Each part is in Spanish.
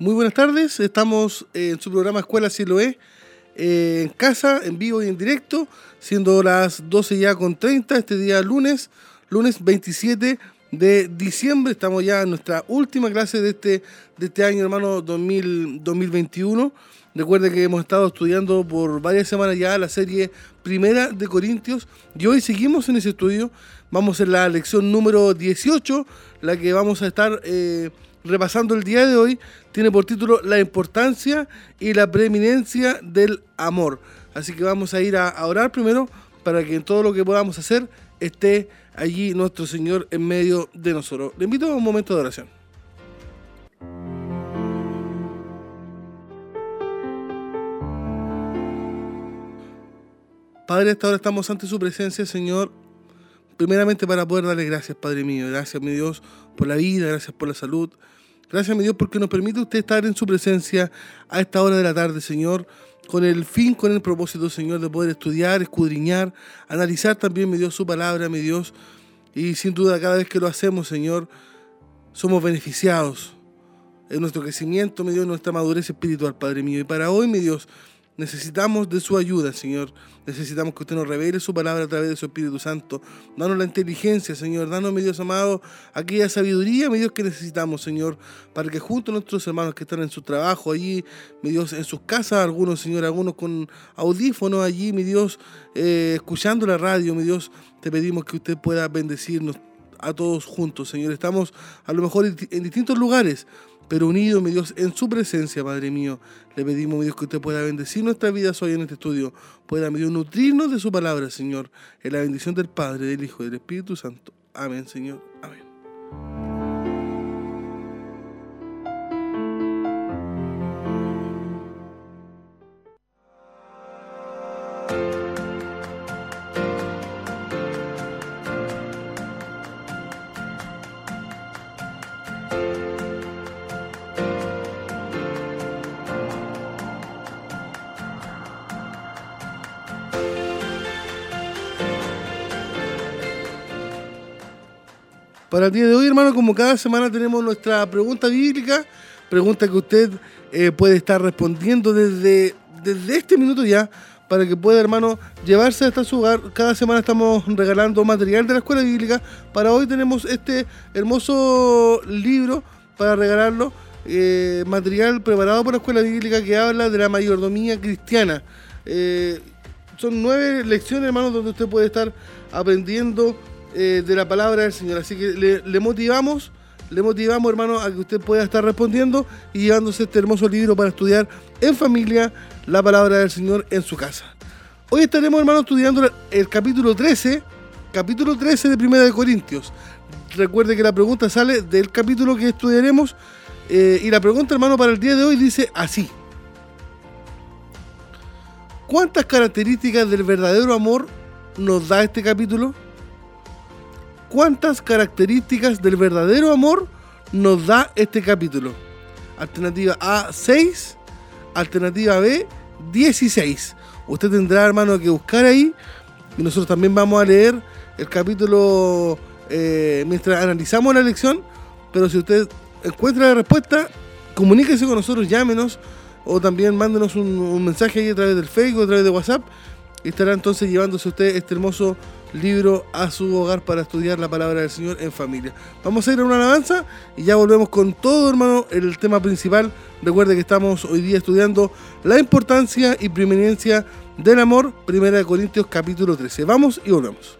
Muy buenas tardes, estamos en su programa Escuela Siloé, eh, en casa, en vivo y en directo, siendo las 12 ya con 30, este día lunes, lunes 27 de diciembre, estamos ya en nuestra última clase de este, de este año, hermano, 2000, 2021. Recuerde que hemos estado estudiando por varias semanas ya la serie primera de Corintios y hoy seguimos en ese estudio. Vamos en la lección número 18, la que vamos a estar... Eh, repasando el día de hoy, tiene por título La importancia y la preeminencia del amor. Así que vamos a ir a, orar primero para que en todo lo que podamos hacer esté allí nuestro Señor en medio de nosotros. Le invito a un momento de oración. Padre, hasta ahora estamos ante su presencia, Señor, primeramente para poder darle gracias, Padre mío. Gracias, mi Dios, por la vida, gracias por la salud. Gracias, mi Dios, porque nos permite usted estar en su presencia a esta hora de la tarde, Señor, con el fin, con el propósito, Señor, de poder estudiar, escudriñar, analizar también, mi Dios, su palabra, mi Dios. Y sin duda, cada vez que lo hacemos, Señor, somos beneficiados en nuestro crecimiento, mi Dios, en nuestra madurez espiritual, Padre mío. Y para hoy, mi Dios, Necesitamos de su ayuda, Señor. Necesitamos que usted nos revele su palabra a través de su Espíritu Santo. Danos la inteligencia, Señor. Danos, mi Dios amado, aquella sabiduría, mi Dios, que necesitamos, Señor, para que junto a nuestros hermanos que están en su trabajo allí, mi Dios, en sus casas, algunos, Señor, algunos con audífonos allí, mi Dios, eh, escuchando la radio, mi Dios, te pedimos que usted pueda bendecirnos a todos juntos, Señor. Estamos a lo mejor en distintos lugares, pero unido, mi Dios, en su presencia, Padre mío. Le pedimos, mi Dios, que usted pueda bendecir nuestras vidas hoy en este estudio, pueda, mi Dios, nutrirnos de su palabra, Señor, en la bendición del Padre, del Hijo y del Espíritu Santo. Amén, Señor. Para el día de hoy, hermano, como cada semana tenemos nuestra pregunta bíblica, pregunta que usted eh, puede estar respondiendo desde, desde este minuto ya, para que pueda, hermano, llevarse hasta su hogar. Cada semana estamos regalando material de la escuela bíblica. Para hoy tenemos este hermoso libro para regalarlo, eh, material preparado por la escuela bíblica que habla de la mayordomía cristiana. Eh, son nueve lecciones, hermano, donde usted puede estar aprendiendo eh, de la palabra del Señor. Así que le, motivamos, le motivamos, hermano, a que usted pueda estar respondiendo y llevándose este hermoso libro para estudiar en familia la palabra del Señor en su casa. Hoy estaremos, hermano, estudiando el capítulo 13, capítulo 13 de Primera de Corintios. Recuerde que la pregunta sale del capítulo que estudiaremos eh, y la pregunta, hermano, para el día de hoy dice así. ¿Cuántas características del verdadero amor nos da este capítulo? Cuántas características del verdadero amor nos da este capítulo. Alternativa A, 6. Alternativa B, 16. Usted tendrá, hermano, que buscar ahí. Y nosotros también vamos a leer el capítulo eh, mientras analizamos la lección. Pero si usted encuentra la respuesta, comuníquese con nosotros, llámenos. O también mándenos un, un mensaje ahí a través del Facebook, a través de WhatsApp. Y estará entonces llevándose usted este hermoso libro a su hogar para estudiar la palabra del Señor en familia. Vamos a ir a una alabanza y ya volvemos con todo, hermano, el tema principal. Recuerde que estamos hoy día estudiando la importancia y preeminencia del amor, Primera de Corintios capítulo 13. Vamos y volvemos.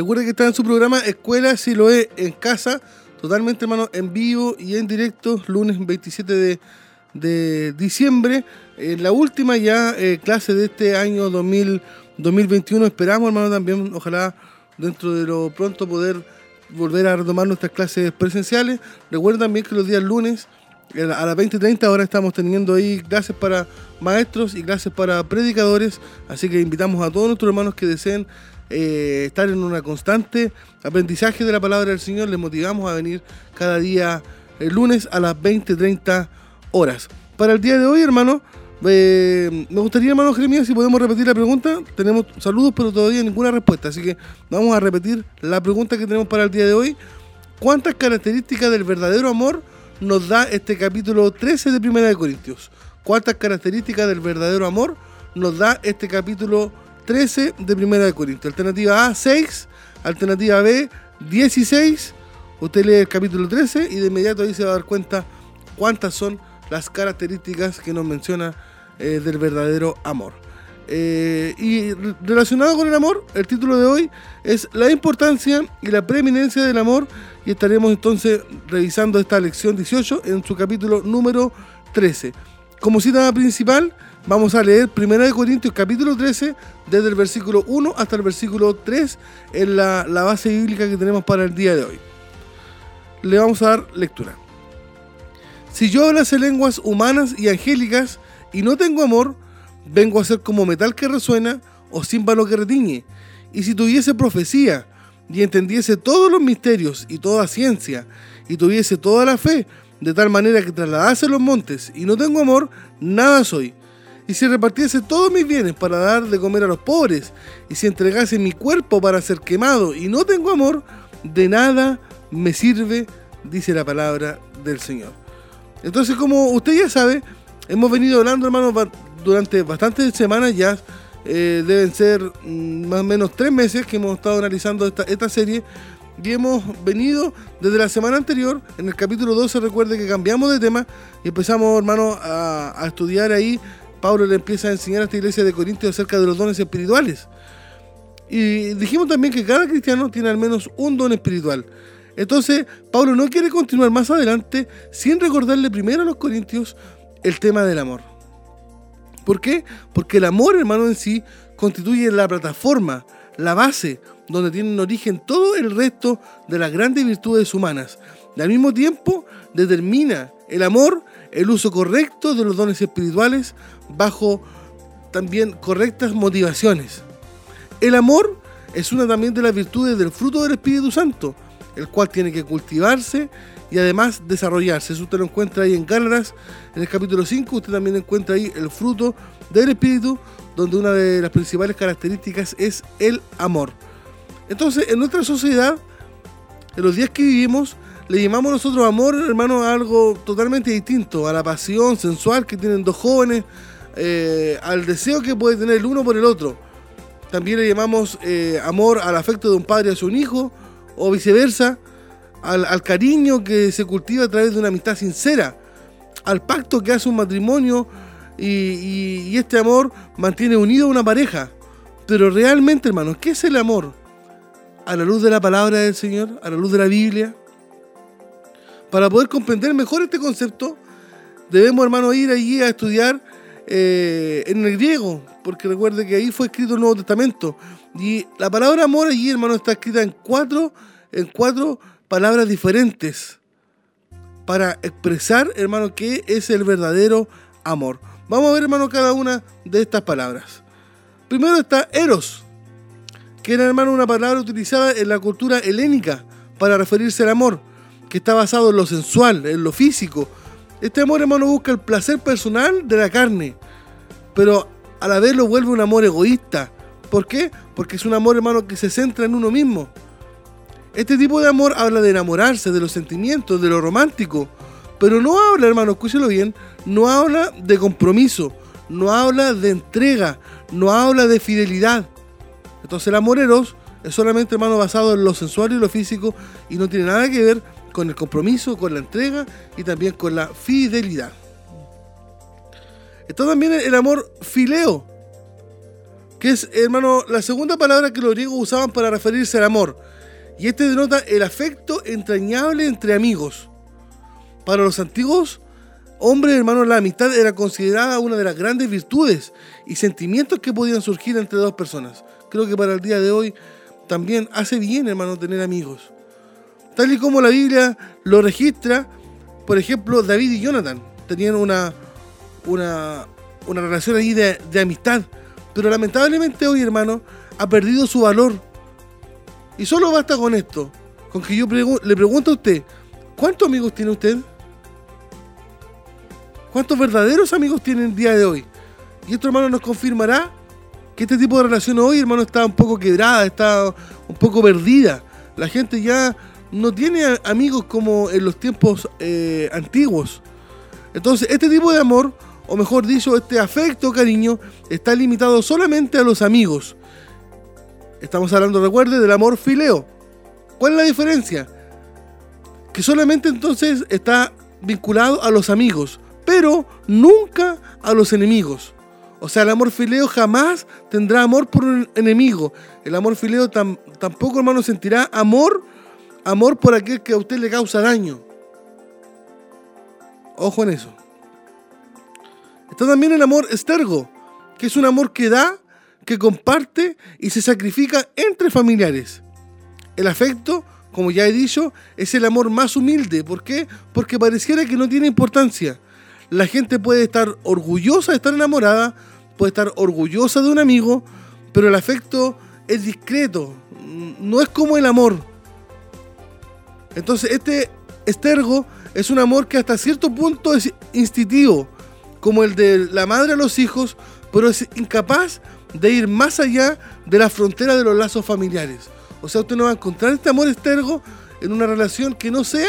Recuerde que está en su programa Escuela Si lo es en casa, totalmente hermano, en vivo y en directo, lunes 27 de, diciembre. En la última ya eh, clase de este año 2021. Esperamos, hermano, también, ojalá dentro de lo pronto poder volver a retomar nuestras clases presenciales. Recuerden también que los días lunes a las 20.30 ahora estamos teniendo ahí clases para maestros y clases para predicadores, así que invitamos a todos nuestros hermanos que deseen eh, estar en una constante aprendizaje de la palabra del Señor, les motivamos a venir cada día el lunes a las 20.30 horas. Para el día de hoy, hermano, eh, me gustaría, hermano Jeremías, si podemos repetir la pregunta. Tenemos saludos, pero todavía ninguna respuesta, así que vamos a repetir la pregunta que tenemos para el día de hoy. ¿Cuántas características del verdadero amor nos da este capítulo 13 de Primera de Corintios. ¿Cuántas características del verdadero amor nos da este capítulo 13 de Primera de Corintios? Alternativa A, 6. Alternativa B, 16. Usted lee el capítulo 13 y de inmediato ahí se va a dar cuenta cuántas son las características que nos menciona eh, del verdadero amor. Eh, y relacionado con el amor, el título de hoy es La importancia y la preeminencia del amor y estaremos entonces revisando esta lección 18 en su capítulo número 13. Como cita principal, vamos a leer 1 Corintios capítulo 13, desde el versículo 1 hasta el versículo 3, en la, la base bíblica que tenemos para el día de hoy. Le vamos a dar lectura. Si yo hablase lenguas humanas y angélicas y no tengo amor, vengo a ser como metal que resuena o címbalo que retiñe. Y si tuviese profecía y entendiese todos los misterios y toda ciencia, y tuviese toda la fe, de tal manera que trasladase los montes, y no tengo amor, nada soy. Y si repartiese todos mis bienes para dar de comer a los pobres, y si entregase mi cuerpo para ser quemado, y no tengo amor, de nada me sirve, dice la palabra del Señor. Entonces, como usted ya sabe, hemos venido hablando, hermanos, durante bastantes semanas ya eh, deben ser mm, más o menos tres meses que hemos estado analizando esta, serie y hemos venido desde la semana anterior, en el capítulo 12, recuerde que cambiamos de tema y empezamos, hermano, a, estudiar ahí. Pablo le empieza a enseñar a esta iglesia de Corintios acerca de los dones espirituales. Y dijimos también que cada cristiano tiene al menos un don espiritual. Entonces, Pablo no quiere continuar más adelante sin recordarle primero a los corintios el tema del amor. ¿Por qué? Porque el amor, hermano, en sí constituye la plataforma, la base, donde tienen origen todo el resto de las grandes virtudes humanas. Y al mismo tiempo determina el amor el uso correcto de los dones espirituales bajo también correctas motivaciones. El amor es una también de las virtudes del fruto del Espíritu Santo, el cual tiene que cultivarse y además desarrollarse. Eso usted lo encuentra ahí en Gálatas, en el capítulo 5, usted también encuentra ahí el fruto del Espíritu, donde una de las principales características es el amor. Entonces, en nuestra sociedad, en los días que vivimos, le llamamos nosotros amor, hermano, a algo totalmente distinto, a la pasión sensual que tienen dos jóvenes, eh, al deseo que puede tener el uno por el otro. También le llamamos eh, amor al afecto de un padre hacia un hijo, o viceversa al, cariño que se cultiva a través de una amistad sincera, al pacto que hace un matrimonio y, este amor mantiene unido a una pareja. Pero realmente, hermanos, ¿qué es el amor? A la luz de la palabra del Señor, a la luz de la Biblia. Para poder comprender mejor este concepto, debemos, hermanos, ir allí a estudiar eh, en el griego, porque recuerde que ahí fue escrito el Nuevo Testamento. Y la palabra amor allí, hermano, está escrita en cuatro, en cuatro palabras diferentes para expresar, hermano, qué es el verdadero amor. Vamos a ver, hermano, cada una de estas palabras. Primero está eros, que era, hermano, una palabra utilizada en la cultura helénica para referirse al amor, que está basado en lo sensual, en lo físico. Este amor, hermano, busca el placer personal de la carne, pero a la vez lo vuelve un amor egoísta. ¿Por qué? Porque es un amor, hermano, que se centra en uno mismo. Este tipo de amor habla de enamorarse, de los sentimientos, de lo romántico. Pero no habla, hermano, escúchelo bien, no habla de compromiso, no habla de entrega, no habla de fidelidad. Entonces el amor eros es solamente, hermano, basado en lo sensual y lo físico y no tiene nada que ver con el compromiso, con la entrega y también con la fidelidad. Está también el amor fileo, que es, hermano, la segunda palabra que los griegos usaban para referirse al amor. Y este denota el afecto entrañable entre amigos. Para los antiguos hombres, hermanos, la amistad era considerada una de las grandes virtudes y sentimientos que podían surgir entre dos personas. Creo que para el día de hoy también hace bien, hermano, tener amigos. Tal y como la Biblia lo registra, por ejemplo, David y Jonathan tenían una, una, una relación ahí de, de amistad pero lamentablemente hoy, hermano, ha perdido su valor. Y solo basta con esto, con que yo le pregunto a usted, ¿cuántos amigos tiene usted? ¿Cuántos verdaderos amigos tiene el día de hoy? Y esto, hermano, nos confirmará que este tipo de relación hoy, hermano, está un poco quebrada, está un poco perdida. La gente ya no tiene amigos como en los tiempos eh, antiguos. Entonces, este tipo de amor o mejor dicho, este afecto, cariño, está limitado solamente a los amigos. Estamos hablando, recuerde, del amor fileo. ¿Cuál es la diferencia? Que solamente entonces está vinculado a los amigos, pero nunca a los enemigos. O sea, el amor fileo jamás tendrá amor por un enemigo. El amor fileo tampoco, hermano, sentirá amor, amor por aquel que a usted le causa daño. Ojo en eso. Está también el amor estergo, que es un amor que da, que comparte y se sacrifica entre familiares. El afecto, como ya he dicho, es el amor más humilde. ¿Por qué? Porque pareciera que no tiene importancia. La gente puede estar orgullosa de estar enamorada, puede estar orgullosa de un amigo, pero el afecto es discreto, no es como el amor. Entonces este estergo es un amor que hasta cierto punto es instintivo como el de la madre a los hijos, pero es incapaz de ir más allá de la frontera de los lazos familiares. O sea, usted no va a encontrar este amor estergo en una relación que no sea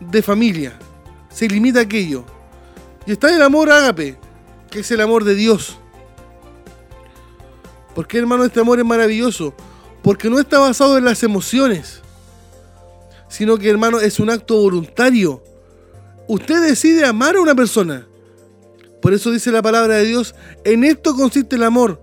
de familia. Se limita a aquello. Y está el amor ágape, que es el amor de Dios. ¿Por qué, hermano, este amor es maravilloso? Porque no está basado en las emociones, sino que, hermano, es un acto voluntario. Usted decide amar a una persona por eso dice la palabra de Dios, en esto consiste el amor.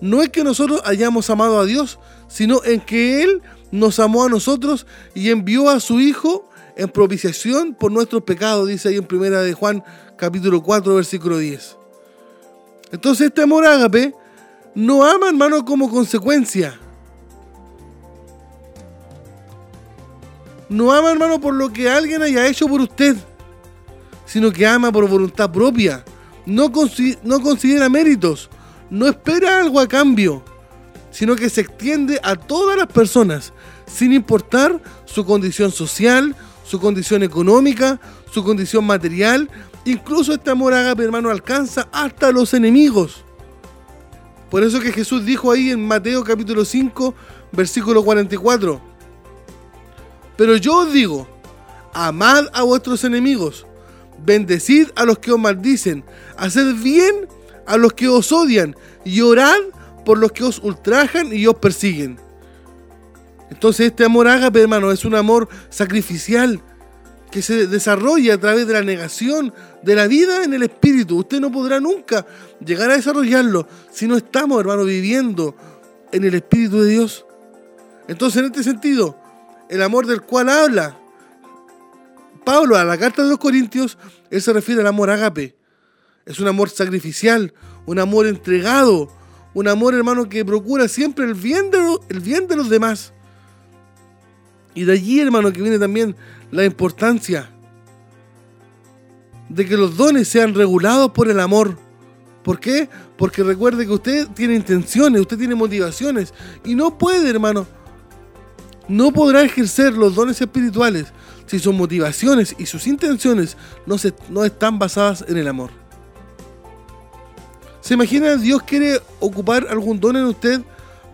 No es que nosotros hayamos amado a Dios, sino en que Él nos amó a nosotros y envió a su Hijo en propiciación por nuestros pecados, dice ahí en primera de Juan capítulo 4 versículo 10. Entonces este amor ágape no ama hermano como consecuencia. No ama hermano por lo que alguien haya hecho por usted, sino que ama por voluntad propia no, considera méritos, no espera algo a cambio, sino que se extiende a todas las personas, sin importar su condición social, su condición económica, su condición material. Incluso este amor ágape, hermano, alcanza hasta los enemigos. Por eso que Jesús dijo ahí en Mateo capítulo 5, versículo 44. Pero yo os digo, amad a vuestros enemigos, Bendecid a los que os maldicen, haced bien a los que os odian y orad por los que os ultrajan y os persiguen. Entonces este amor ágape, hermano, es un amor sacrificial que se desarrolla a través de la negación de la vida en el espíritu. Usted no podrá nunca llegar a desarrollarlo si no estamos, hermano, viviendo en el espíritu de Dios. Entonces, en este sentido, el amor del cual habla Pablo a la carta de los Corintios, él se refiere al amor agape. Es un amor sacrificial, un amor entregado, un amor hermano que procura siempre el bien de, el bien de los demás. Y de allí, hermano, que viene también la importancia de que los dones sean regulados por el amor. ¿Por qué? Porque recuerde que usted tiene intenciones, usted tiene motivaciones y no puede, hermano, no podrá ejercer los dones espirituales si sus motivaciones y sus intenciones no, se, no están basadas en el amor. ¿Se imagina Dios quiere ocupar algún don en usted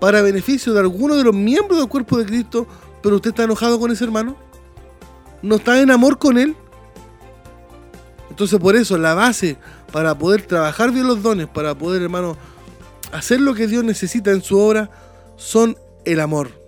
para beneficio de alguno de los miembros del cuerpo de Cristo, pero usted está enojado con ese hermano? ¿No está en amor con él? Entonces por eso la base para poder trabajar bien los dones, para poder, hermano, hacer lo que Dios necesita en su obra, son el amor.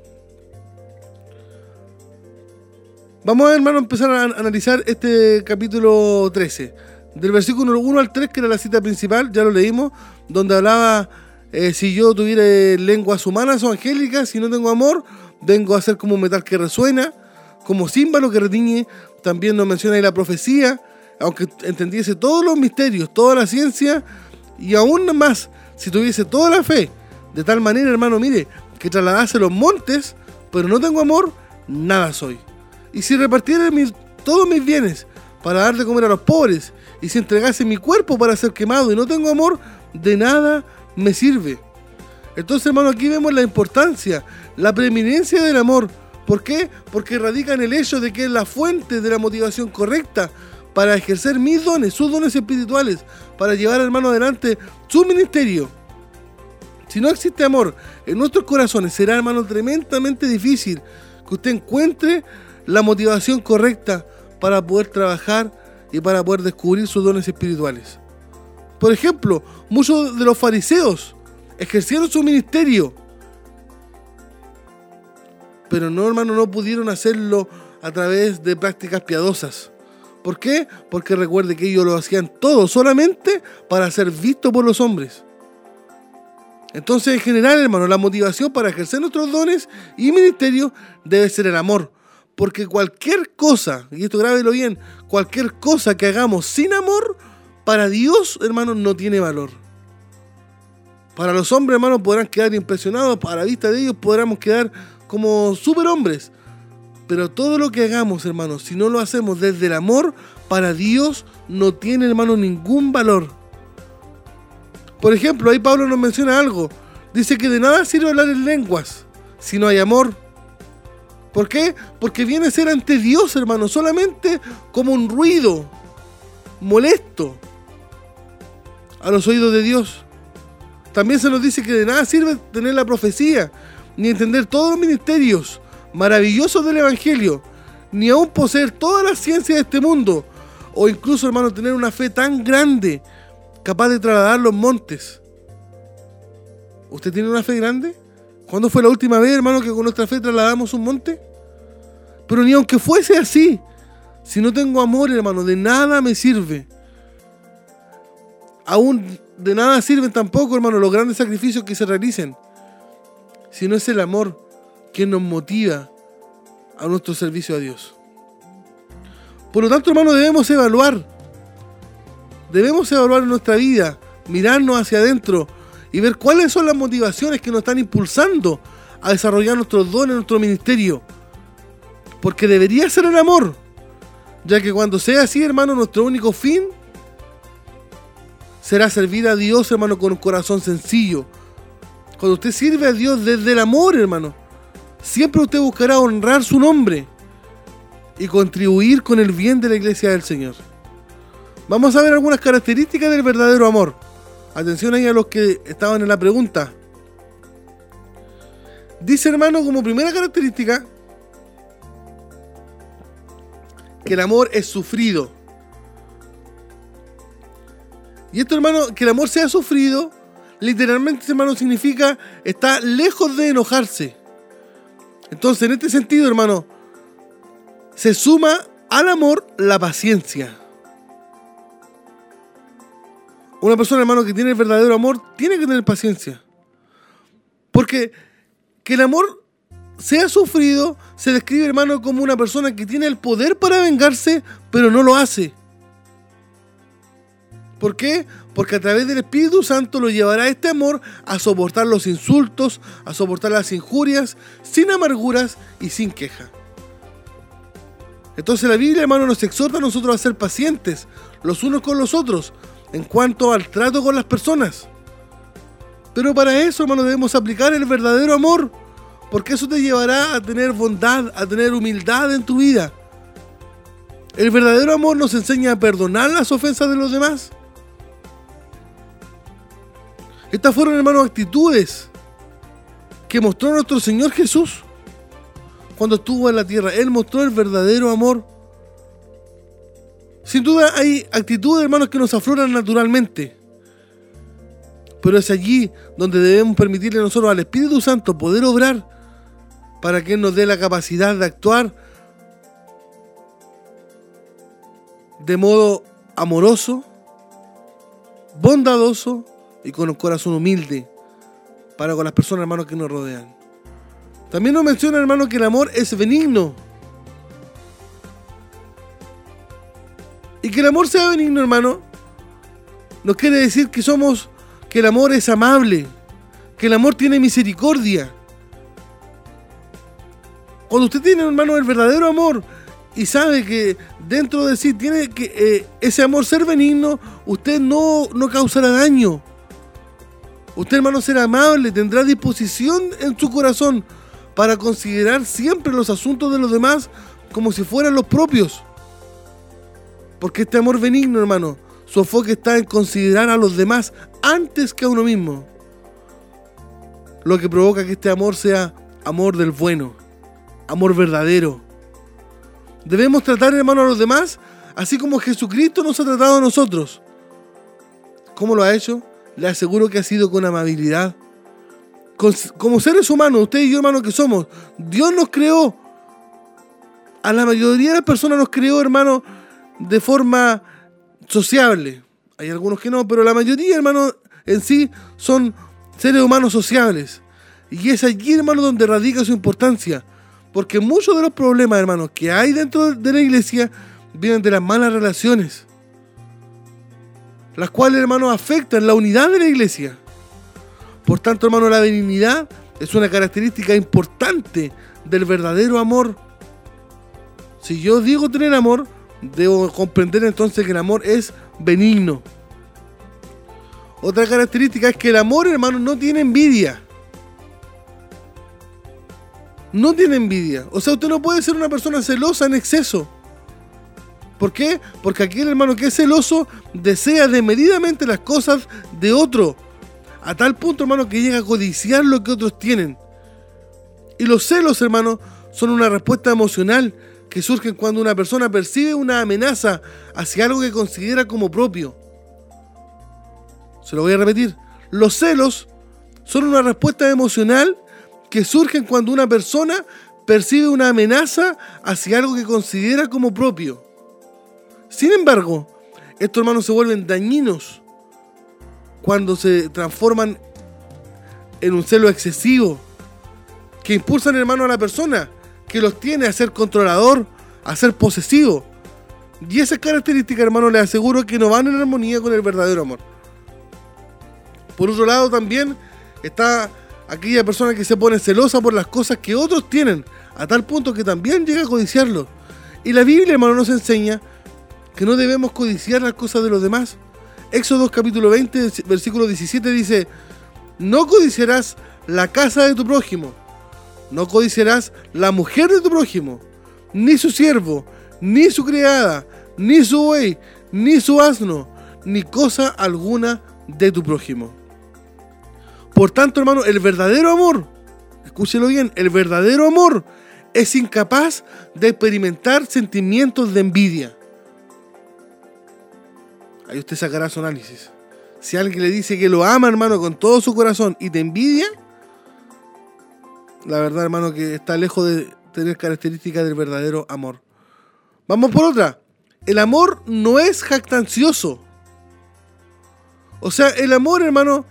Vamos a, hermano, empezar a analizar este capítulo 13. Del versículo 1 al 3, que era la cita principal, ya lo leímos, donde hablaba eh, si yo tuviera lenguas humanas o angélicas, si no tengo amor, vengo a ser como un metal que resuena, como címbalo que retiñe. También nos menciona ahí la profecía, aunque entendiese todos los misterios, toda la ciencia, y aún más, si tuviese toda la fe, de tal manera, hermano, mire, que trasladase los montes, pero no tengo amor, nada soy. Y si repartiera todos mis bienes para dar de comer a los pobres, y si entregase mi cuerpo para ser quemado y no tengo amor, de nada me sirve. Entonces, hermano, aquí vemos la importancia, la preeminencia del amor. ¿Por qué? Porque radica en el hecho de que es la fuente de la motivación correcta para ejercer mis dones, sus dones espirituales, para llevar, hermano, adelante su ministerio. Si no existe amor en nuestros corazones, será, hermano, tremendamente difícil que usted encuentre la motivación correcta para poder trabajar y para poder descubrir sus dones espirituales. Por ejemplo, muchos de los fariseos ejercieron su ministerio, pero no, hermano, no pudieron hacerlo a través de prácticas piadosas. ¿Por qué? Porque recuerde que ellos lo hacían todo solamente para ser visto por los hombres. Entonces, en general, hermano, la motivación para ejercer nuestros dones y ministerio debe ser el amor. Porque cualquier cosa, y esto grábelo bien, cualquier cosa que hagamos sin amor, para Dios, hermano, no tiene valor. Para los hombres, hermanos, podrán quedar impresionados, para la vista de ellos podremos quedar como superhombres. Pero todo lo que hagamos, hermanos, si no lo hacemos desde el amor, para Dios no tiene, hermano, ningún valor. Por ejemplo, ahí Pablo nos menciona algo. Dice que de nada sirve hablar en lenguas si no hay amor. ¿Por qué? Porque viene a ser ante Dios, hermano, solamente como un ruido molesto a los oídos de Dios. También se nos dice que de nada sirve tener la profecía, ni entender todos los ministerios maravillosos del Evangelio, ni aún poseer toda la ciencia de este mundo, o incluso, hermano, tener una fe tan grande, capaz de trasladar los montes. ¿Usted tiene una fe grande? ¿Cuándo fue la última vez, hermano, que con nuestra fe trasladamos un monte? Pero ni aunque fuese así, si no tengo amor, hermano, de nada me sirve aún de nada sirven tampoco, hermano, los grandes sacrificios que se realicen, si no es el amor que nos motiva a nuestro servicio a Dios. Por lo tanto, hermano, debemos evaluar, debemos evaluar nuestra vida, mirarnos hacia adentro y ver cuáles son las motivaciones que nos están impulsando a desarrollar nuestros dones, nuestro ministerio. Porque debería ser el amor, ya que cuando sea así, hermano, nuestro único fin será servir a Dios, hermano, con un corazón sencillo. Cuando usted sirve a Dios desde el amor, hermano, siempre usted buscará honrar su nombre y contribuir con el bien de la iglesia del Señor. Vamos a ver algunas características del verdadero amor. Atención ahí a los que estaban en la pregunta. Dice hermano como primera característica que el amor es sufrido. Y esto, hermano, que el amor sea sufrido, literalmente, hermano, significa está lejos de enojarse. Entonces, en este sentido, hermano, se suma al amor la paciencia. Una persona, hermano, que tiene el verdadero amor, tiene que tener paciencia. Porque que el amor sea sufrido, se describe, hermano, como una persona que tiene el poder para vengarse, pero no lo hace. ¿Por qué? Porque a través del Espíritu Santo lo llevará este amor a soportar los insultos, a soportar las injurias, sin amarguras y sin queja. Entonces la Biblia, hermano, nos exhorta a nosotros a ser pacientes los unos con los otros en cuanto al trato con las personas. Pero para eso, hermano, debemos aplicar el verdadero amor, porque eso te llevará a tener bondad, a tener humildad en tu vida. El verdadero amor nos enseña a perdonar las ofensas de los demás estas fueron, hermanos, actitudes que mostró nuestro Señor Jesús cuando estuvo en la tierra. Él mostró el verdadero amor. Sin duda hay actitudes, hermanos, que nos afloran naturalmente. Pero es allí donde debemos permitirle nosotros al Espíritu Santo poder obrar para que Él nos dé la capacidad de actuar de modo amoroso, bondadoso y con un corazón humilde para con las personas, hermanos, que nos rodean. También nos menciona, hermano, que el amor es benigno. Y que el amor sea benigno, hermano, no quiere decir que somos, que el amor es amable, que el amor tiene misericordia. Cuando usted tiene, hermano, el verdadero amor y sabe que dentro de sí tiene que eh, ese amor ser benigno, usted no, no causará daño. Usted, hermano, será amable, tendrá disposición en su corazón para considerar siempre los asuntos de los demás como si fueran los propios. Porque este amor benigno, hermano, su enfoque está en considerar a los demás antes que a uno mismo. Lo que provoca que este amor sea amor del bueno, amor verdadero. Debemos tratar, hermano, a los demás así como Jesucristo nos ha tratado a nosotros. ¿Cómo lo ha hecho? Le aseguro que ha sido con amabilidad. como seres humanos, usted y yo, hermano, que somos, Dios nos creó. A la mayoría de las personas nos creó, hermano, de forma sociable. Hay algunos que no, pero la mayoría, hermano, en sí son seres humanos sociables. Y es allí, hermano, donde radica su importancia. Porque muchos de los problemas, hermanos, que hay dentro de la iglesia vienen de las malas relaciones. Las cuales, hermanos, afectan la unidad de la iglesia. Por tanto, hermano, la benignidad es una característica importante del verdadero amor. Si yo digo tener amor, debo comprender entonces que el amor es benigno. Otra característica es que el amor, hermano, no tiene envidia. No tiene envidia. O sea, usted no puede ser una persona celosa en exceso. ¿Por qué? Porque aquel hermano que es celoso desea desmedidamente las cosas de otro. A tal punto, hermano, que llega a codiciar lo que otros tienen. Y los celos, hermano, son una respuesta emocional que surgen cuando una persona percibe una amenaza hacia algo que considera como propio. Se lo voy a repetir. Los celos son una respuesta emocional que surgen cuando una persona percibe una amenaza hacia algo que considera como propio. Sin embargo, estos hermanos se vuelven dañinos cuando se transforman en un celo excesivo que impulsan hermano a la persona que los tiene a ser controlador, a ser posesivo. Y esas características, hermano, les aseguro que no van en armonía con el verdadero amor. Por otro lado, también está aquella persona que se pone celosa por las cosas que otros tienen, a tal punto que también llega a codiciarlo. Y la Biblia, hermano, nos enseña que no debemos codiciar las cosas de los demás. Éxodo capítulo 20, versículo 17 dice, no codiciarás la casa de tu prójimo no codiciarás la mujer de tu prójimo, ni su siervo, ni su criada, ni su buey, ni su asno, ni cosa alguna de tu prójimo. Por tanto, hermano, el verdadero amor, escúchelo bien, el verdadero amor es incapaz de experimentar sentimientos de envidia. Ahí usted sacará su análisis. Si alguien le dice que lo ama, hermano, con todo su corazón y te envidia, la verdad, hermano, que está lejos de tener características del verdadero amor. Vamos por otra. El amor no es jactancioso. O sea, el amor, hermano,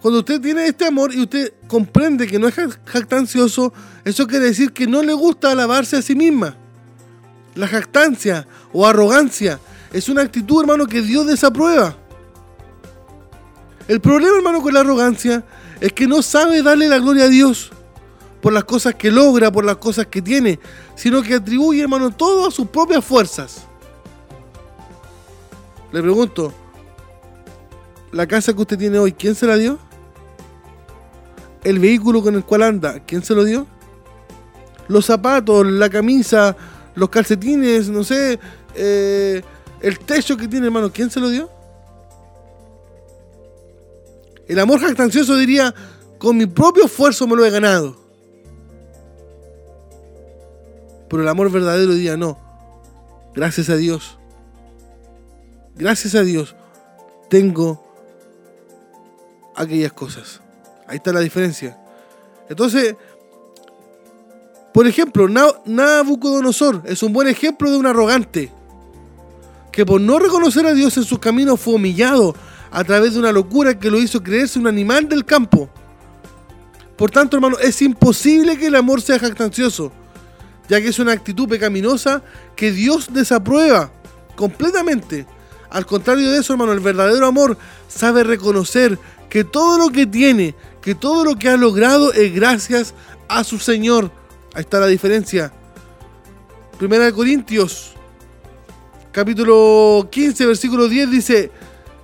cuando usted tiene este amor y usted comprende que no es jactancioso, eso quiere decir que no le gusta alabarse a sí misma. La jactancia o arrogancia es una actitud, hermano, que Dios desaprueba. El problema, hermano, con la arrogancia es que no sabe darle la gloria a Dios por las cosas que logra, por las cosas que tiene, sino que atribuye, hermano, todo a sus propias fuerzas. Le pregunto, ¿la casa que usted tiene hoy, quién se la dio? ¿El vehículo con el cual anda, quién se lo dio? Los zapatos, la camisa, los calcetines, no sé, eh, el techo que tiene, hermano, ¿quién se lo dio? El amor jactancioso diría, con mi propio esfuerzo me lo he ganado. Pero el amor verdadero diría no. Gracias a Dios. Gracias a Dios tengo aquellas cosas. Ahí está la diferencia. Entonces, por ejemplo, Nabucodonosor es un buen ejemplo de un arrogante que por no reconocer a Dios en sus caminos fue humillado a través de una locura que lo hizo creerse un animal del campo, Por tanto, hermano, es imposible que el amor sea jactancioso, ya que es una actitud pecaminosa que Dios desaprueba completamente. Al contrario de eso, hermano, el verdadero amor sabe reconocer que todo lo que tiene, que todo lo que ha logrado es gracias a su Señor. Ahí está la diferencia. Primera de Corintios, capítulo 15, versículo 10 dice,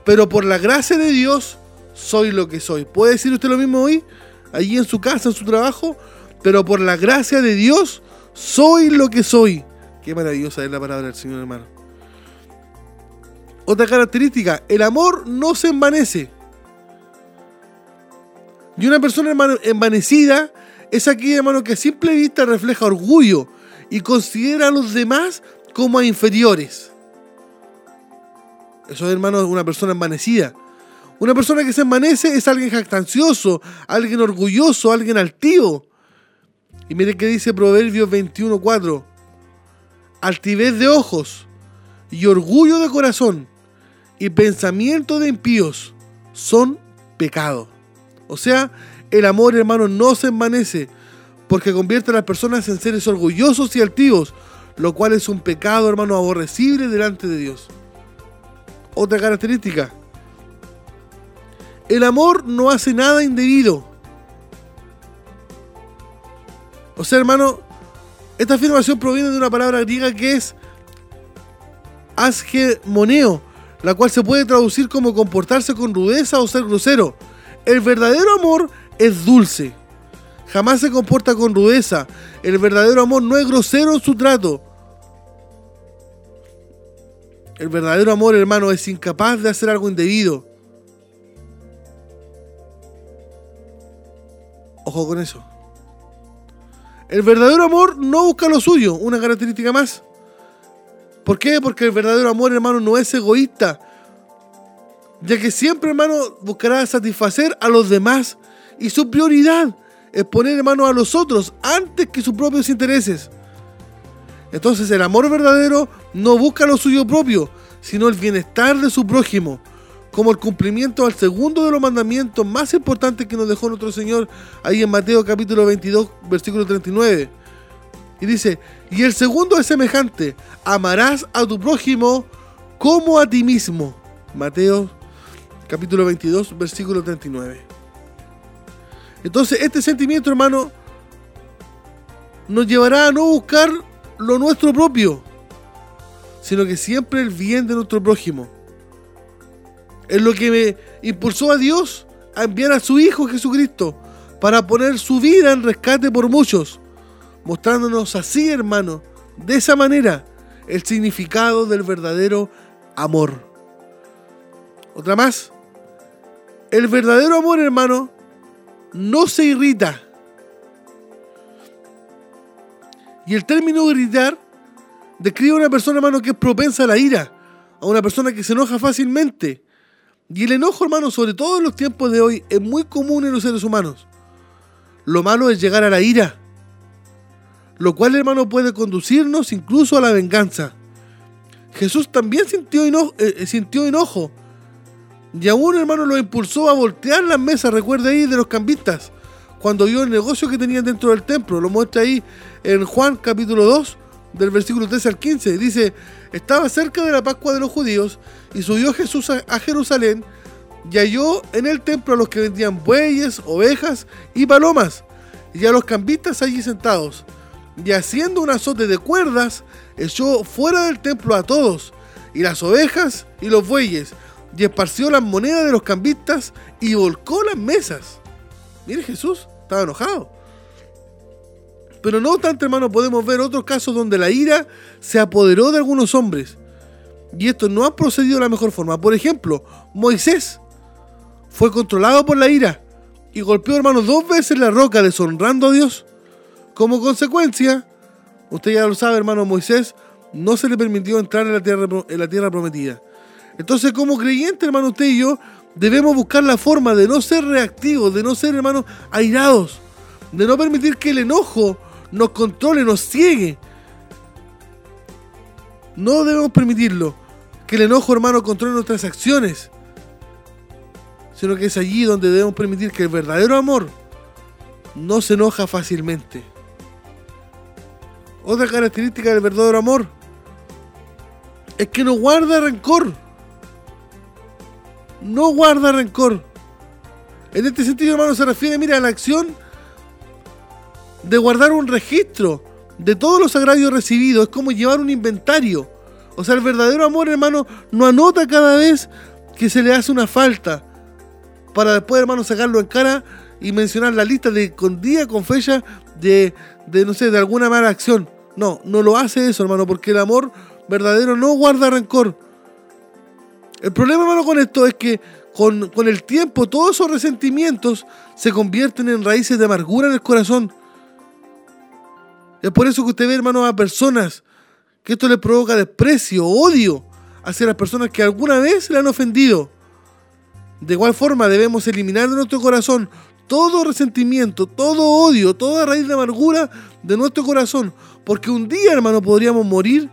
pero por la gracia de Dios soy lo que soy. ¿Puede decir usted lo mismo hoy? Allí en su casa, en su trabajo. Pero por la gracia de Dios soy lo que soy. Qué maravillosa es la palabra del Señor, hermano. Otra característica, el amor no se envanece. Y una persona envanecida es aquella, hermano, que a simple vista refleja orgullo y considera a los demás como inferiores. Eso es, hermano, una persona envanecida. Una persona que se envanece es alguien jactancioso, alguien orgulloso, alguien altivo. Y mire qué dice Proverbios 21:4. Altivez de ojos y orgullo de corazón y pensamiento de impíos son pecado. O sea, el amor, hermano, no se envanece porque convierte a las personas en seres orgullosos y altivos, lo cual es un pecado, hermano, aborrecible delante de Dios. Otra característica. El amor no hace nada indebido. O sea, hermano, esta afirmación proviene de una palabra griega que es asgemoneo, la cual se puede traducir como comportarse con rudeza o ser grosero. El verdadero amor es dulce. Jamás se comporta con rudeza. El verdadero amor no es grosero en su trato. El verdadero amor, hermano, es incapaz de hacer algo indebido. Ojo con eso. El verdadero amor no busca lo suyo, una característica más. ¿Por qué? Porque el verdadero amor, hermano, no es egoísta. Ya que siempre, hermano, buscará satisfacer a los demás. Y su prioridad es poner, hermano, a los otros antes que sus propios intereses. Entonces el amor verdadero no busca lo suyo propio, sino el bienestar de su prójimo, como el cumplimiento al segundo de los mandamientos más importantes que nos dejó nuestro Señor ahí en Mateo capítulo 22, versículo 39. Y dice, y el segundo es semejante, amarás a tu prójimo como a ti mismo. Mateo capítulo 22, versículo 39. Entonces este sentimiento, hermano, nos llevará a no buscar lo nuestro propio, sino que siempre el bien de nuestro prójimo. Es lo que me impulsó a Dios a enviar a su Hijo Jesucristo para poner su vida en rescate por muchos, mostrándonos así, hermano, de esa manera, el significado del verdadero amor. Otra más. El verdadero amor, hermano, no se irrita. Y el término irritar describe a una persona, hermano, que es propensa a la ira, a una persona que se enoja fácilmente. Y el enojo, hermano, sobre todo en los tiempos de hoy, es muy común en los seres humanos. Lo malo es llegar a la ira, lo cual, hermano, puede conducirnos incluso a la venganza. Jesús también sintió enojo, eh, eh, sintió enojo y aún, hermano, lo impulsó a voltear las mesas, recuerda ahí, de los cambistas, cuando vio el negocio que tenían dentro del templo. Lo muestra ahí en Juan capítulo 2, del versículo 13 al 15. Dice, estaba cerca de la Pascua de los judíos y subió Jesús a Jerusalén y halló en el templo a los que vendían bueyes, ovejas y palomas, y a los cambistas allí sentados. Y haciendo un azote de cuerdas, echó fuera del templo a todos, y las ovejas y los bueyes, y esparció las monedas de los cambistas y volcó las mesas. Mire Jesús, estaba enojado. Pero no obstante, hermano, podemos ver otros casos donde la ira se apoderó de algunos hombres. Y esto no ha procedido de la mejor forma. Por ejemplo, Moisés fue controlado por la ira y golpeó, hermano, dos veces la roca deshonrando a Dios. Como consecuencia, usted ya lo sabe, hermano Moisés, no se le permitió entrar en la tierra, en la tierra prometida. Entonces, como creyente, hermano, usted y yo debemos buscar la forma de no ser reactivos, de no ser, hermanos, airados, de no permitir que el enojo nos controle, nos ciegue. No debemos permitirlo, que el enojo, hermano, controle nuestras acciones, sino que es allí donde debemos permitir que el verdadero amor no se enoja fácilmente. Otra característica del verdadero amor es que no guarda rencor. No guarda rencor. En este sentido, hermano, se refiere, mira, a la acción de guardar un registro de todos los agravios recibidos. Es como llevar un inventario. O sea, el verdadero amor, hermano, no anota cada vez que se le hace una falta. Para después, hermano, sacarlo en cara y mencionar la lista de con día, con fecha de, de, no sé, de alguna mala acción. No, no lo hace eso, hermano, porque el amor verdadero no guarda rencor. El problema, hermano, con esto es que con, con, el tiempo todos esos resentimientos se convierten en raíces de amargura en el corazón. Es por eso que usted ve, hermano, a personas que esto le provoca desprecio, odio hacia las personas que alguna vez le han ofendido. De igual forma debemos eliminar de nuestro corazón todo resentimiento, todo odio, toda raíz de amargura de nuestro corazón. Porque un día, hermano, podríamos morir.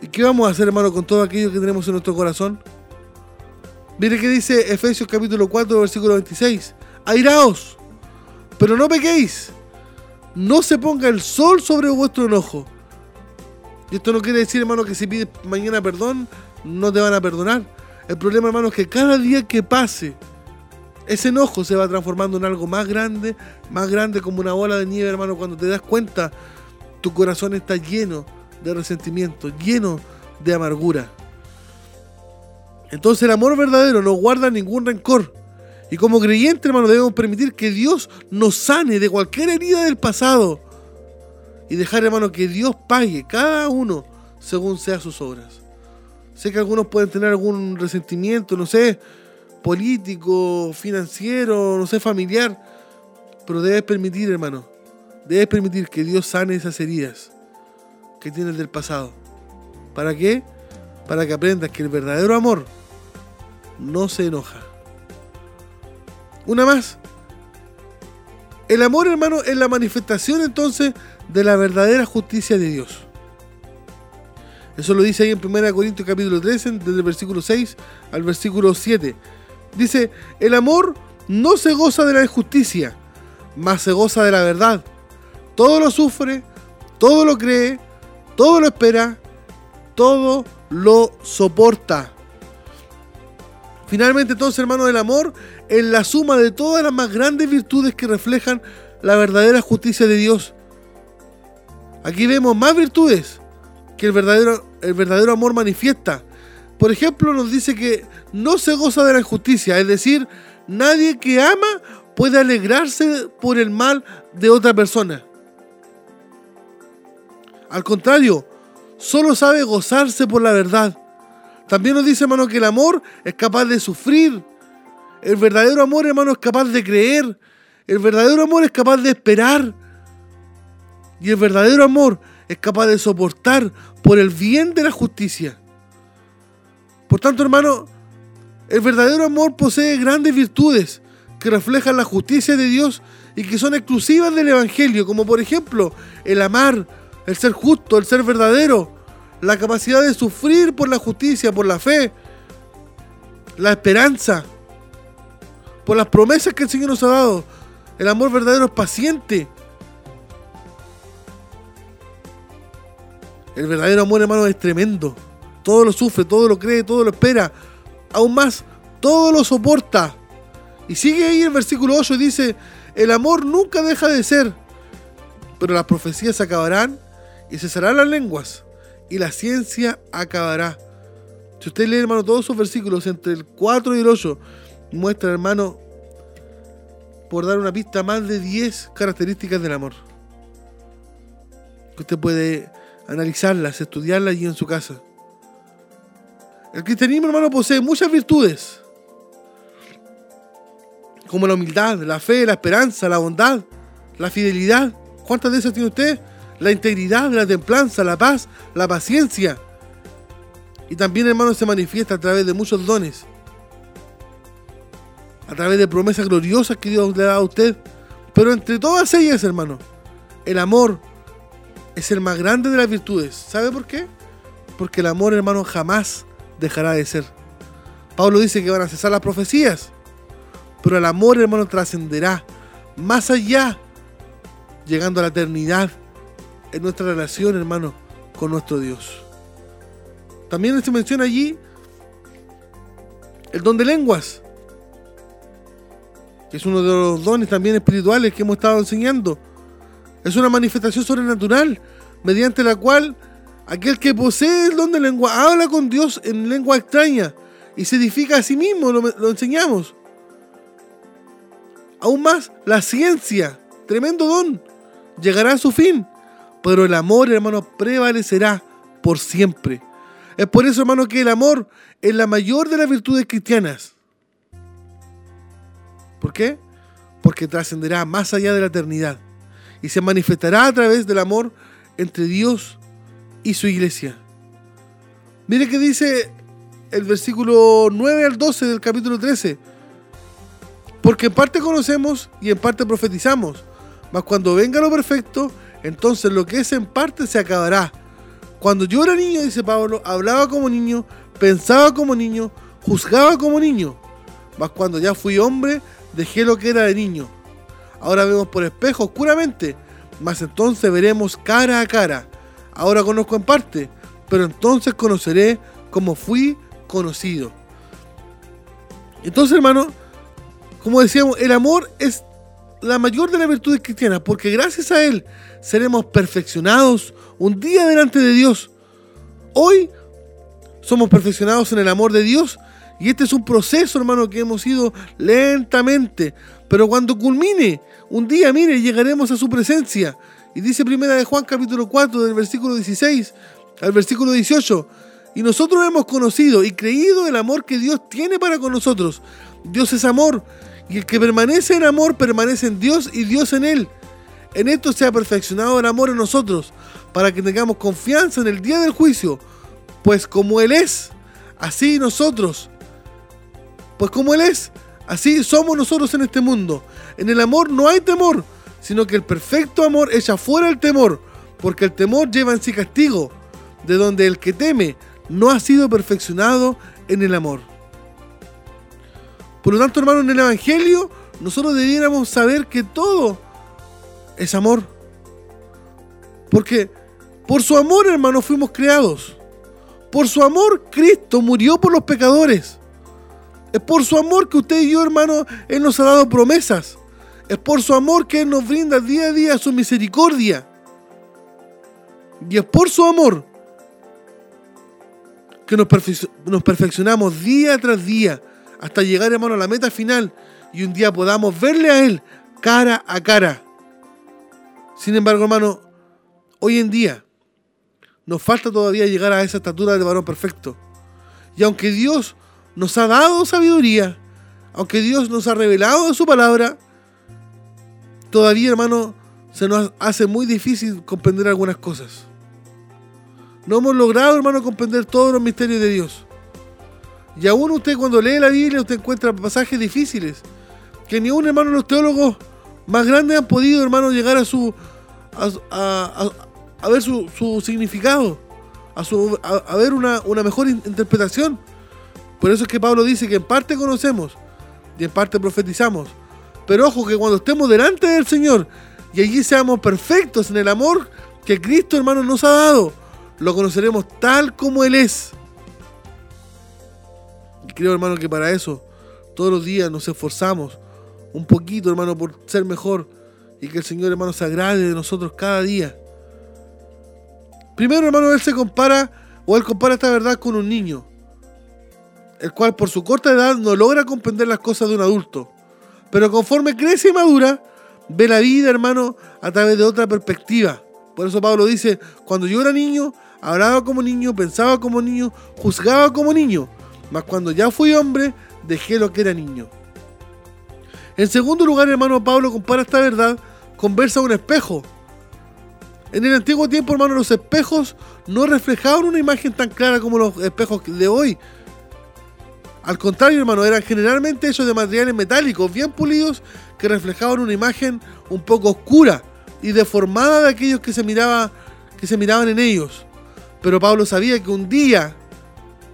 ¿Y qué vamos a hacer, hermano, con todo aquello que tenemos en nuestro corazón? Mire que dice Efesios capítulo 4, versículo 26. Airaos, pero no pequéis. No se ponga el sol sobre vuestro enojo. Y esto no quiere decir, hermano, que si pides mañana perdón, no te van a perdonar. El problema, hermano, es que cada día que pase, ese enojo se va transformando en algo más grande, más grande como una bola de nieve, hermano. Cuando te das cuenta, tu corazón está lleno de resentimiento, lleno de amargura. Entonces el amor verdadero no guarda ningún rencor. Y como creyente, hermano, debemos permitir que Dios nos sane de cualquier herida del pasado. Y dejar, hermano, que Dios pague cada uno según sea sus obras. Sé que algunos pueden tener algún resentimiento, no sé, político, financiero, no sé, familiar. Pero debes permitir, hermano, debes permitir que Dios sane esas heridas que tienes del pasado. ¿Para qué? Para que aprendas que el verdadero amor no se enoja. Una más. El amor, hermano, es la manifestación entonces de la verdadera justicia de Dios. Eso lo dice ahí en 1 Corintios capítulo 13, desde el versículo 6 al versículo 7. Dice, el amor no se goza de la injusticia, mas se goza de la verdad. Todo lo sufre, todo lo cree, todo lo espera, todo lo soporta. Finalmente, entonces, hermano, el amor es la suma de todas las más grandes virtudes que reflejan la verdadera justicia de Dios. Aquí vemos más virtudes que el verdadero, el verdadero amor manifiesta. Por ejemplo, nos dice que no se goza de la injusticia, es decir, nadie que ama puede alegrarse por el mal de otra persona. Al contrario, solo sabe gozarse por la verdad. También nos dice, hermano, que el amor es capaz de sufrir. El verdadero amor, hermano, es capaz de creer. El verdadero amor es capaz de esperar. Y el verdadero amor es capaz de soportar por el bien de la justicia. Por tanto, hermano, el verdadero amor posee grandes virtudes que reflejan la justicia de Dios y que son exclusivas del Evangelio, como por ejemplo el amar, el ser justo, el ser verdadero, la capacidad de sufrir por la justicia, por la fe, la esperanza, por las promesas que el Señor nos ha dado. El amor verdadero es paciente. El verdadero amor, hermano, es tremendo. Todo lo sufre, todo lo cree, todo lo espera. Aún más, todo lo soporta. Y sigue ahí el versículo 8 y dice, el amor nunca deja de ser, pero las profecías se acabarán y cesarán las lenguas y la ciencia acabará. Si usted lee, hermano, todos sus versículos entre el 4 y el 8, muestra, hermano, por dar una pista, más de 10 características del amor. Que usted puede analizarlas, estudiarlas allí en su casa. El cristianismo, hermano, posee muchas virtudes, como la humildad, la fe, la esperanza, la bondad, la fidelidad. ¿Cuántas de esas tiene usted? La integridad, la templanza, la paz, la paciencia. Y también, hermano, se manifiesta a través de muchos dones. A través de promesas gloriosas que Dios le da a usted. Pero entre todas ellas, hermano, el amor es el más grande de las virtudes. ¿Sabe por qué? Porque el amor, hermano, jamás dejará de ser. Pablo dice que van a cesar las profecías. Pero el amor, hermano, trascenderá más allá, llegando a la eternidad en nuestra relación, hermano, con nuestro Dios. También se menciona allí el don de lenguas, que es uno de los dones también espirituales que hemos estado enseñando. Es una manifestación sobrenatural mediante la cual aquel que posee el don de lengua habla con Dios en lengua extraña y se edifica a sí mismo, lo, enseñamos. Aún más, la ciencia, tremendo don, llegará a su fin, pero el amor, hermano, prevalecerá por siempre. Es por eso, hermano, que el amor es la mayor de las virtudes cristianas. ¿Por qué? Porque trascenderá más allá de la eternidad y se manifestará a través del amor entre Dios y su iglesia. Mire que dice el versículo 9 al 12 del capítulo 13. Porque en parte conocemos y en parte profetizamos, mas cuando venga lo perfecto, entonces lo que es en parte se acabará. Cuando yo era niño, dice Pablo, hablaba como niño, pensaba como niño, juzgaba como niño. Mas cuando ya fui hombre, dejé lo que era de niño. Ahora vemos por espejo oscuramente, mas entonces veremos cara a cara. Ahora conozco en parte, pero entonces conoceré como fui conocido. Entonces, hermano, como decíamos, el amor es la mayor de las virtudes cristianas, porque gracias a él seremos perfeccionados un día delante de Dios. Hoy somos perfeccionados en el amor de Dios y este es un proceso, hermano, que hemos ido lentamente, pero cuando culmine, un día, mire, llegaremos a su presencia. Y dice primera de Juan capítulo 4 del versículo 16 al versículo 18, y nosotros hemos conocido y creído el amor que Dios tiene para con nosotros. Dios es amor. Y el que permanece en amor permanece en Dios y Dios en él. En esto se ha perfeccionado el amor en nosotros, para que tengamos confianza en el día del juicio. Pues como Él es, así nosotros. Pues como Él es, así somos nosotros en este mundo. En el amor no hay temor, sino que el perfecto amor echa fuera el temor, porque el temor lleva en sí castigo, de donde el que teme no ha sido perfeccionado en el amor. Por lo tanto, hermano, en el Evangelio nosotros debiéramos saber que todo es amor. Porque por su amor, hermano, fuimos creados. Por su amor, Cristo murió por los pecadores. Es por su amor que usted y yo, hermano, Él nos ha dado promesas. Es por su amor que Él nos brinda día a día su misericordia. Y es por su amor que nos, perfeccionamos día tras día hasta llegar, hermano, a la meta final y un día podamos verle a Él cara a cara. Sin embargo, hermano, hoy en día nos falta todavía llegar a esa estatura del varón perfecto. Y aunque Dios nos ha dado sabiduría, aunque Dios nos ha revelado su palabra, todavía, hermano, se nos hace muy difícil comprender algunas cosas. No hemos logrado, hermano, comprender todos los misterios de Dios. Y aún usted cuando lee la Biblia, usted encuentra pasajes difíciles que ni un hermano de los teólogos más grandes han podido, hermano, llegar a su a, ver su, significado, a, su, a, ver una, una mejor interpretación. Por eso es que Pablo dice que en parte conocemos y en parte profetizamos. Pero ojo que cuando estemos delante del Señor y allí seamos perfectos en el amor que Cristo, hermano, nos ha dado, lo conoceremos tal como Él es. Y creo, hermano, que para eso todos los días nos esforzamos un poquito, hermano, por ser mejor y que el Señor, hermano, se agrade de nosotros cada día. Primero, hermano, Él se compara, o Él compara esta verdad con un niño, el cual por su corta edad no logra comprender las cosas de un adulto, pero conforme crece y madura, ve la vida, hermano, a través de otra perspectiva. Por eso Pablo dice, cuando yo era niño, hablaba como niño, pensaba como niño, juzgaba como niño, mas cuando ya fui hombre, dejé lo que era niño. En segundo lugar, hermano Pablo compara esta verdad con verse a un espejo. En el antiguo tiempo, hermano, los espejos no reflejaban una imagen tan clara como los espejos de hoy. Al contrario, hermano, eran generalmente hechos de materiales metálicos bien pulidos que reflejaban una imagen un poco oscura y deformada de aquellos que se, miraba, que se miraban en ellos. Pero Pablo sabía que un día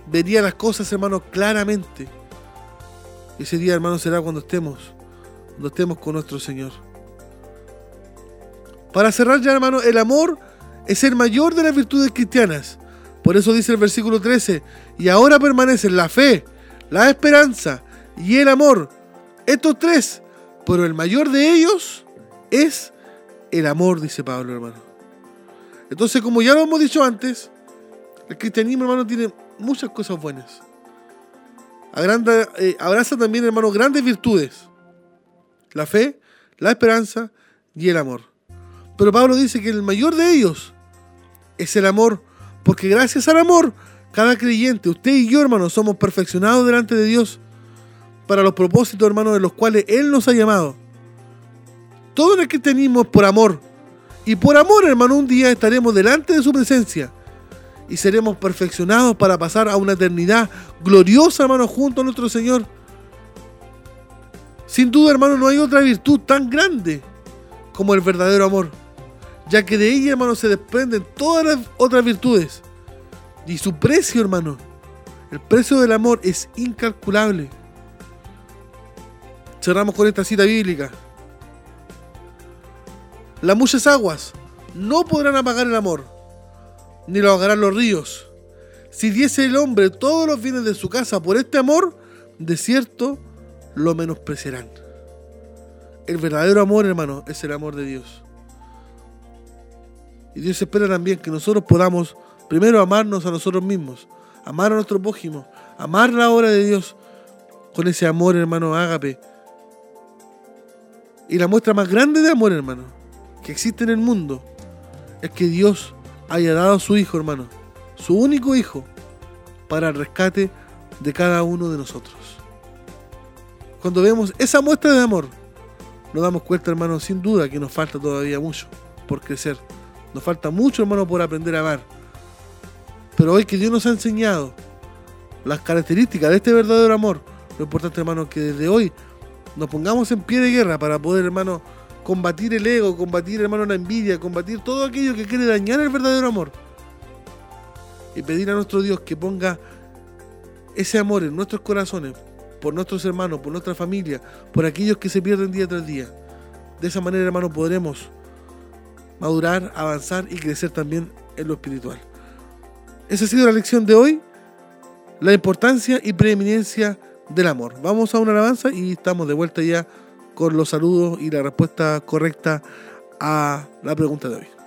vería las cosas, hermanos, claramente. Ese día, hermano, será cuando estemos, cuando estemos con nuestro Señor. Para cerrar ya, hermano, el amor es el mayor de las virtudes cristianas. Por eso dice el versículo 13, y ahora permanecen la fe, la esperanza y el amor. Estos tres, pero el mayor de ellos es el amor, dice Pablo, hermano. Entonces, como ya lo hemos dicho antes, el cristianismo, hermano, tiene muchas cosas buenas. Eh, abraza también, hermano, grandes virtudes. La fe, la esperanza y el amor. Pero Pablo dice que el mayor de ellos es el amor, porque gracias al amor, cada creyente, usted y yo, hermano, somos perfeccionados delante de Dios para los propósitos, hermano, de los cuales Él nos ha llamado. Todo el cristianismo es por amor. Y por amor, hermano, un día estaremos delante de su presencia y seremos perfeccionados para pasar a una eternidad gloriosa, hermano, junto a nuestro Señor. Sin duda, hermano, no hay otra virtud tan grande como el verdadero amor, ya que de ella, hermano, se desprenden todas las otras virtudes. Y su precio, hermano, el precio del amor es incalculable. Cerramos con esta cita bíblica. Las muchas aguas no podrán apagar el amor ni lo ahogarán los ríos. Si diese el hombre todos los bienes de su casa por este amor, de cierto lo menospreciarán. El verdadero amor, hermano, es el amor de Dios. Y Dios espera también que nosotros podamos primero amarnos a nosotros mismos, amar a nuestro prójimo, amar la obra de Dios con ese amor, hermano, ágape. Y la muestra más grande de amor, hermano, que existe en el mundo, es que Dios haya dado a su Hijo, hermano, su único Hijo, para el rescate de cada uno de nosotros. Cuando vemos esa muestra de amor, nos damos cuenta, hermano, sin duda que nos falta todavía mucho por crecer. Nos falta mucho, hermano, por aprender a amar. Pero hoy que Dios nos ha enseñado las características de este verdadero amor, lo importante, hermano, que desde hoy nos pongamos en pie de guerra para poder, hermano, combatir el ego, combatir, hermano, la envidia, combatir todo aquello que quiere dañar el verdadero amor. Y pedir a nuestro Dios que ponga ese amor en nuestros corazones, por nuestros hermanos, por nuestra familia, por aquellos que se pierden día tras día. De esa manera, hermano, podremos madurar, avanzar y crecer también en lo espiritual. Esa ha sido la lección de hoy, la importancia y preeminencia del amor. Vamos a una alabanza y estamos de vuelta ya con los saludos y la respuesta correcta a la pregunta de hoy.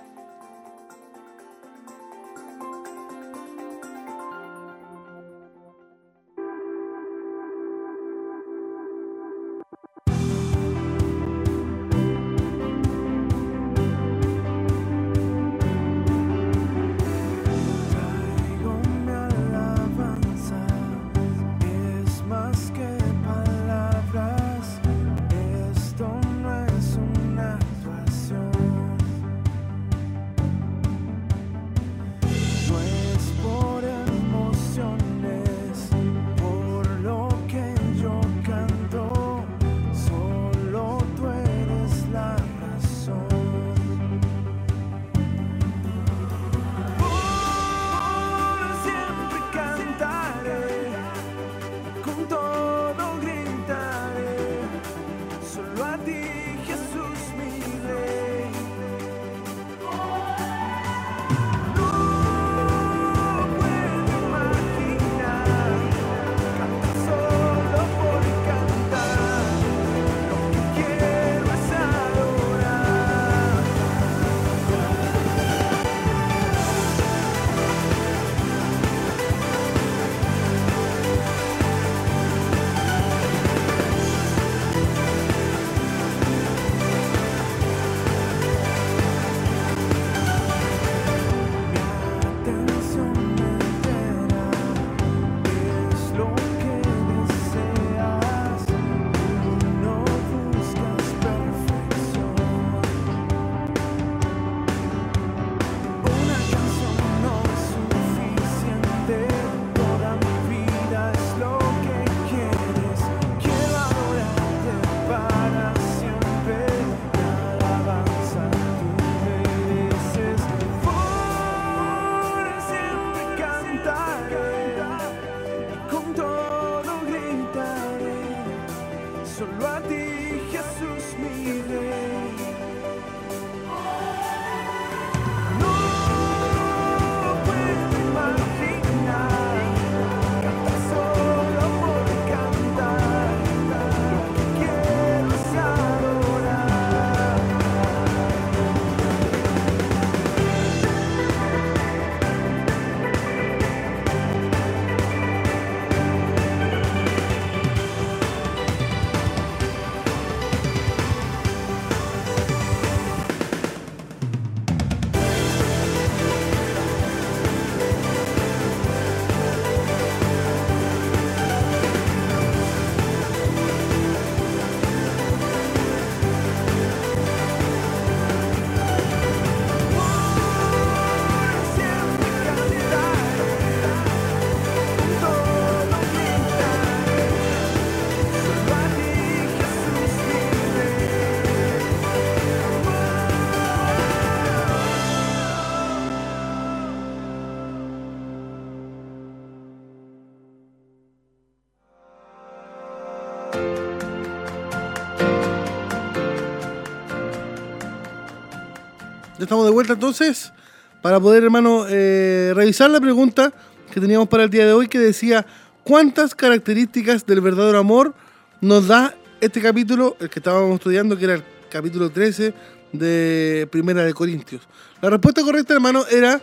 Estamos de vuelta entonces para poder, hermano, eh, revisar la pregunta que teníamos para el día de hoy que decía, ¿cuántas características del verdadero amor nos da este capítulo, el que estábamos estudiando, que era el capítulo 13 de Primera de Corintios? La respuesta correcta, hermano, era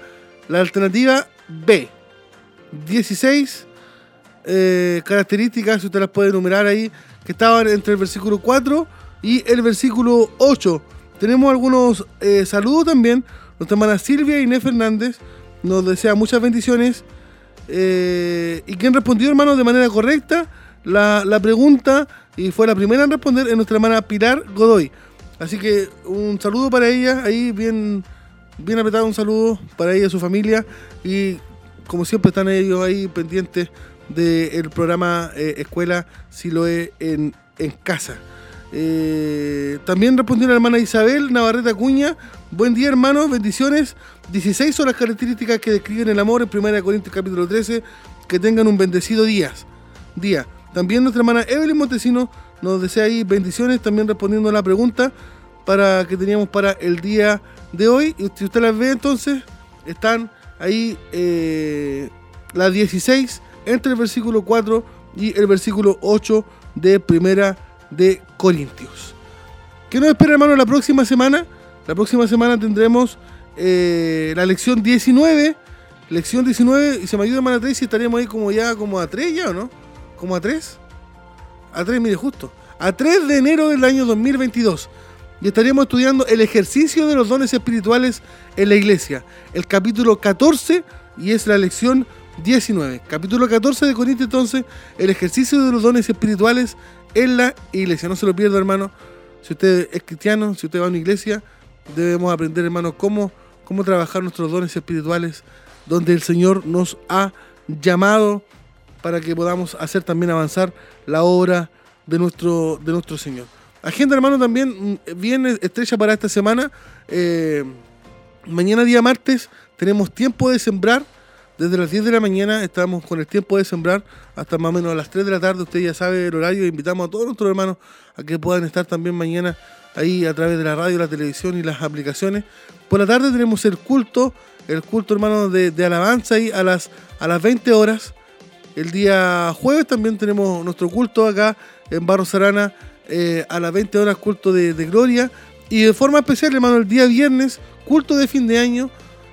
la alternativa B. 16 eh, características, usted las puede enumerar ahí, que estaban entre el versículo 4 y el versículo 8 tenemos algunos eh, saludos también. Nuestra hermana Silvia Inés Fernández nos desea muchas bendiciones. Eh, y quien respondió, hermano, de manera correcta la, pregunta y fue la primera en responder es nuestra hermana Pilar Godoy. Así que un saludo para ella, ahí bien, bien apretado, un saludo para ella y su familia. Y como siempre están ellos ahí pendientes del programa eh, Escuela Siloé en, en casa. Eh, también respondió la hermana Isabel Navarrete Acuña. Buen día, hermanos, bendiciones. 16 son las características que describen el amor en 1 Corintios capítulo 13. Que tengan un bendecido día. día. También nuestra hermana Evelyn Montesino nos desea ahí bendiciones, también respondiendo a la pregunta para que teníamos para el día de hoy. Y si usted las ve, entonces están ahí eh, las 16 entre el versículo 4 y el versículo 8 de primera de Corintios. ¿Qué nos espera, hermano, la próxima semana? La próxima semana tendremos eh, la lección 19. Lección 19, y se me ayuda, hermana 3, y estaríamos ahí como ya como a 3 ya, ¿o no? ¿Como a 3? A 3, mire, justo. A 3 de enero del año 2022. Y estaríamos estudiando el ejercicio de los dones espirituales en la iglesia. El capítulo 14 y es la lección 19. Capítulo 14 de Corintios, entonces, el ejercicio de los dones espirituales en la iglesia. No se lo pierda, hermano. Si usted es cristiano, si usted va a una iglesia, debemos aprender, hermano, cómo, cómo trabajar nuestros dones espirituales, donde el Señor nos ha llamado para que podamos hacer también avanzar la obra de nuestro, de nuestro Señor. Agenda, hermano, también mm, viene estrecha para esta semana. Eh, mañana, día martes, tenemos tiempo de sembrar desde las 10 de la mañana estamos con el tiempo de sembrar hasta más o menos a las 3 de la tarde. Usted ya sabe el horario. Invitamos a todos nuestros hermanos a que puedan estar también mañana ahí a través de la radio, la televisión y las aplicaciones. Por la tarde tenemos el culto, el culto hermano de, alabanza ahí a las, a las 20 horas. El día jueves también tenemos nuestro culto acá en Barro Sarana eh, a las 20 horas, culto de, de gloria. Y de forma especial, hermano, el día viernes, culto de fin de año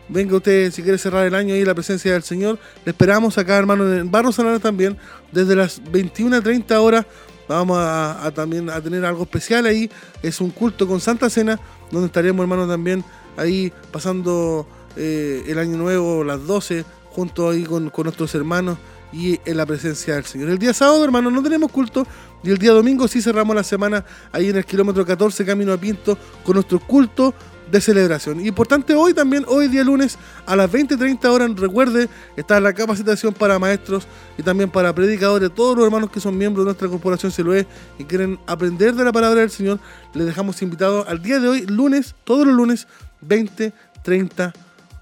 Venga usted, si quiere cerrar el año ahí la presencia del Señor. Le esperamos acá, hermano, en Barro Sanana también, desde las 21 a 30 horas. Vamos a, también a tener algo especial ahí. Es un culto con Santa Cena, donde estaremos, hermano, también ahí pasando eh, el año nuevo, las 12, junto ahí con, con nuestros hermanos y en la presencia del Señor. El día sábado, hermano, no tenemos culto. Y el día domingo sí cerramos la semana ahí en el kilómetro 14, camino a Pinto, con nuestro culto de celebración. Importante hoy también, hoy día lunes a las 20.30 horas, recuerde, está la capacitación para maestros y también para predicadores, todos los hermanos que son miembros de nuestra corporación Siloé y quieren aprender de la palabra del Señor, les dejamos invitados al día de hoy, lunes, todos los lunes, 20.30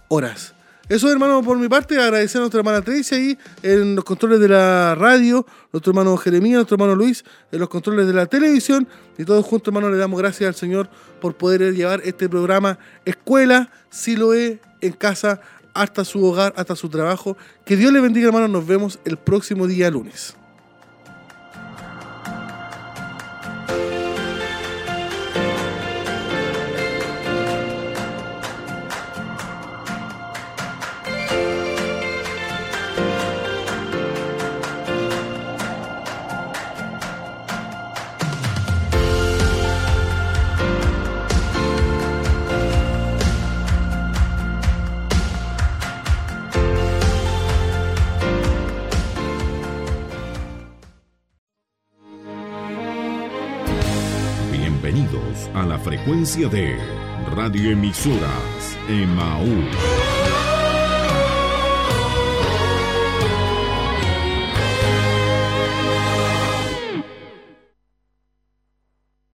horas. Eso, hermano, por mi parte, agradecer a nuestra hermana Tracy ahí en los controles de la radio, nuestro hermano Jeremías, nuestro hermano Luis en los controles de la televisión. Y todos juntos, hermano, le damos gracias al Señor por poder llevar este programa Escuela Siloé en casa hasta su hogar, hasta su trabajo. Que Dios le bendiga, hermano. Nos vemos el próximo día lunes. Frecuencia de radioemisoras Emaús.